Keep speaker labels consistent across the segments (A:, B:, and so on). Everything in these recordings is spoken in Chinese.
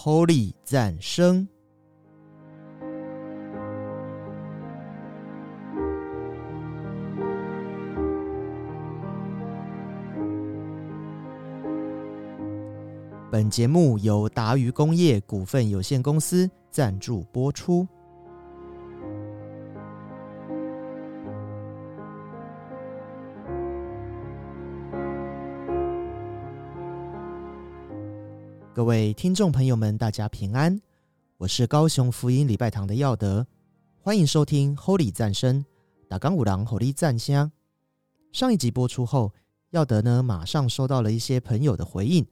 A: Holy 赞声。本节目由达渝工业股份有限公司赞助播出。听众朋友们，大家平安，我是高雄福音礼拜堂的耀德，欢迎收听 Holy 赞声，打刚五郎 Holy 赞香。上一集播出后，耀德呢马上收到了一些朋友的回应。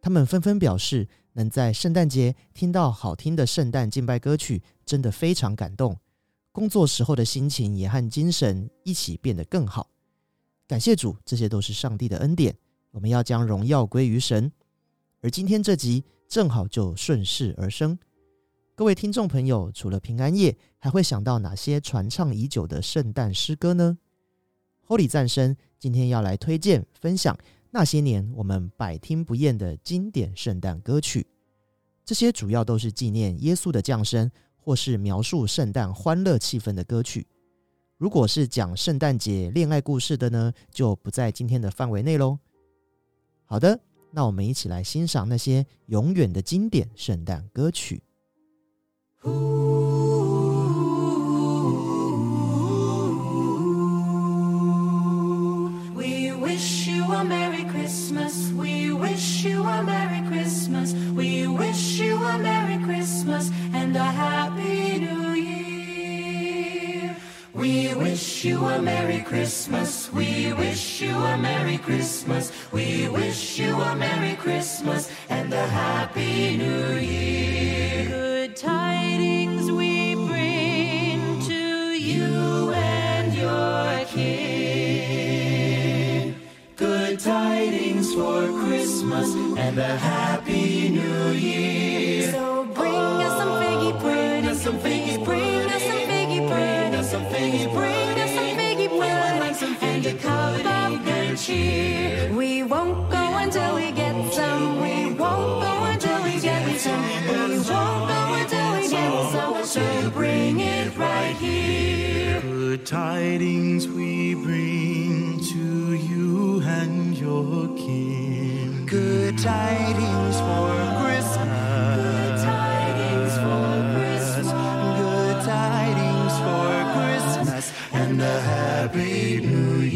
A: 他们纷纷表示，能在圣诞节听到好听的圣诞敬拜歌曲，真的非常感动。工作时候的心情也和精神一起变得更好。感谢主，这些都是上帝的恩典。我们要将荣耀归于神。而今天这集正好就顺势而生。各位听众朋友，除了平安夜，还会想到哪些传唱已久的圣诞诗歌呢？Holy 赞声今天要来推荐分享。那些年我们百听不厌的经典圣诞歌曲，这些主要都是纪念耶稣的降生，或是描述圣诞欢乐气氛的歌曲。如果是讲圣诞节恋爱故事的呢，就不在今天的范围内喽。好的，那我们一起来欣赏那些永远的经典圣诞歌曲。
B: wish you a Merry Christmas. We wish you a Merry Christmas. and a happy We wish you a Merry Christmas We wish you a
C: Merry Christmas we wish you
B: a Merry Christmas and a Happy New Year.
C: Good tidings we
B: bring
C: to you and your
B: king. Good tidings
C: for
B: Christmas
C: and a Happy cheer. We won't go until we get some. We won't go until we get some. We won't go until we get some. So bring it right here.
B: Good tidings we bring to you and your king. Good tidings for Christmas.
C: Good tidings for Christmas.
B: Good tidings for Christmas and a happy new year.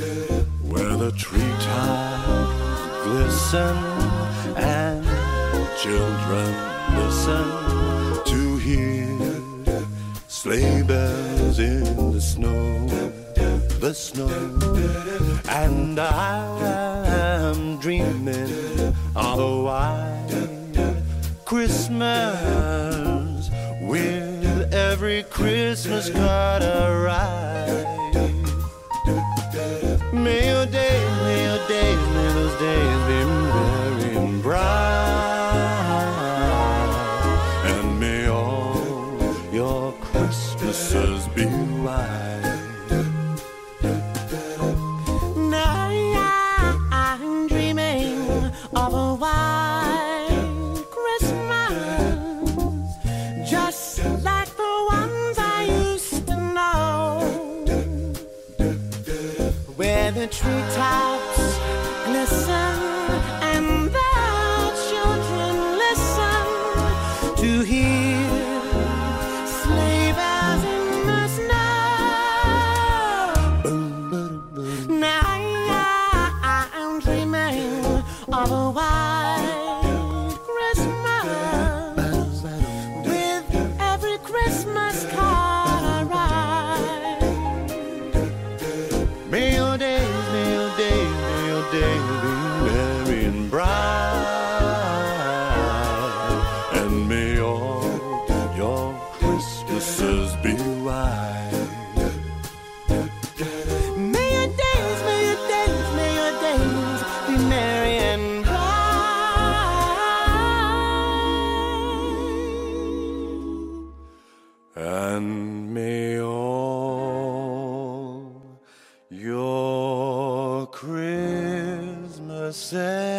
D: where the treetops glisten and children listen to hear sleigh bells in the snow, the snow. And I am dreaming of a white Christmas with every Christmas card I write.
B: treetops glisten.
E: say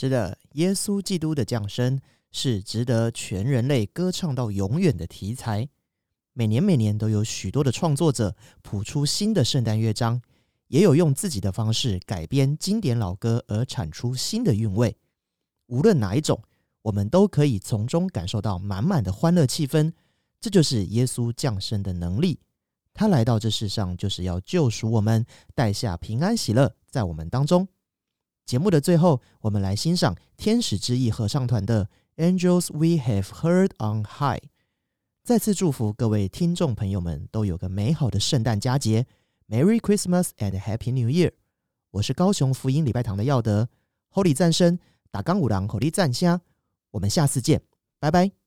A: 是的，耶稣基督的降生是值得全人类歌唱到永远的题材。每年每年都有许多的创作者谱出新的圣诞乐章，也有用自己的方式改编经典老歌而产出新的韵味。无论哪一种，我们都可以从中感受到满满的欢乐气氛。这就是耶稣降生的能力。他来到这世上，就是要救赎我们，带下平安喜乐在我们当中。节目的最后，我们来欣赏天使之翼合唱团的《Angels We Have Heard on High》。再次祝福各位听众朋友们都有个美好的圣诞佳节，Merry Christmas and Happy New Year！我是高雄福音礼拜堂的耀德，Holy 赞声，打钢五郎 Holy 赞虾，我们下次见，拜拜。